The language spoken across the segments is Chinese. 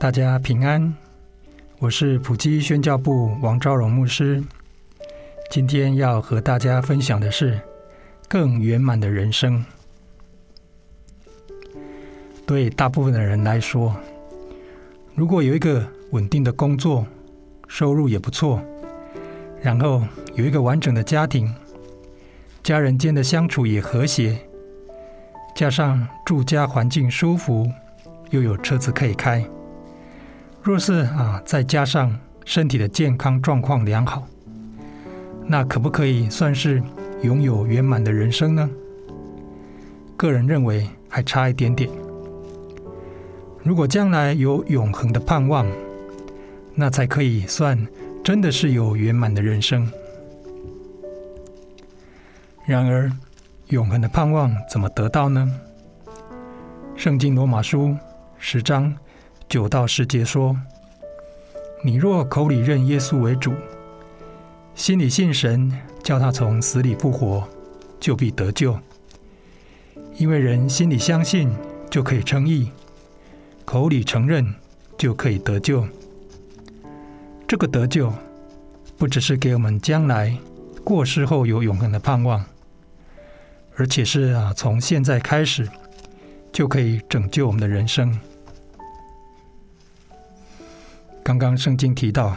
大家平安，我是普基宣教部王昭荣牧师。今天要和大家分享的是更圆满的人生。对大部分的人来说，如果有一个稳定的工作，收入也不错，然后有一个完整的家庭，家人间的相处也和谐，加上住家环境舒服，又有车子可以开。若是啊，再加上身体的健康状况良好，那可不可以算是拥有圆满的人生呢？个人认为还差一点点。如果将来有永恒的盼望，那才可以算真的是有圆满的人生。然而，永恒的盼望怎么得到呢？圣经罗马书十章。九到十节说：“你若口里认耶稣为主，心里信神，叫他从死里复活，就必得救。因为人心里相信，就可以称义；口里承认，就可以得救。这个得救，不只是给我们将来过世后有永恒的盼望，而且是啊，从现在开始就可以拯救我们的人生。”刚刚圣经提到，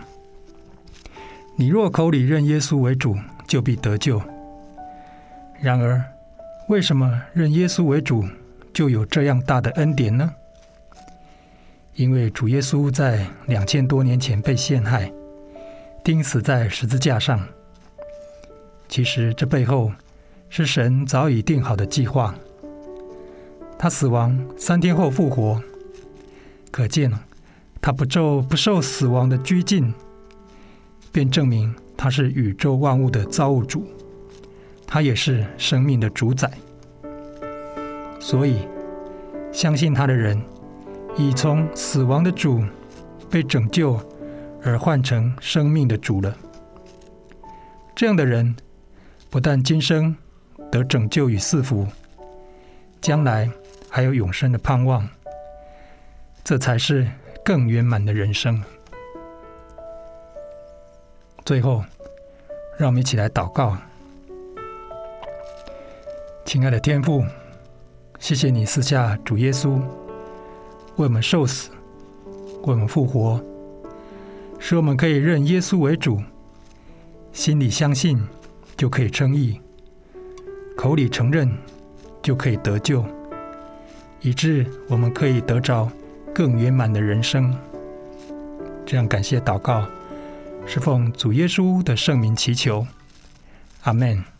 你若口里认耶稣为主，就必得救。然而，为什么认耶稣为主就有这样大的恩典呢？因为主耶稣在两千多年前被陷害，钉死在十字架上。其实这背后是神早已定好的计划。他死亡三天后复活，可见他不受不受死亡的拘禁，便证明他是宇宙万物的造物主，他也是生命的主宰。所以，相信他的人已从死亡的主被拯救，而换成生命的主了。这样的人不但今生得拯救与赐福，将来还有永生的盼望。这才是。更圆满的人生。最后，让我们一起来祷告。亲爱的天父，谢谢你赐下主耶稣，为我们受死，为我们复活，使我们可以认耶稣为主，心里相信就可以称义，口里承认就可以得救，以致我们可以得着。更圆满的人生，这样感谢祷告，是奉主耶稣的圣名祈求，阿门。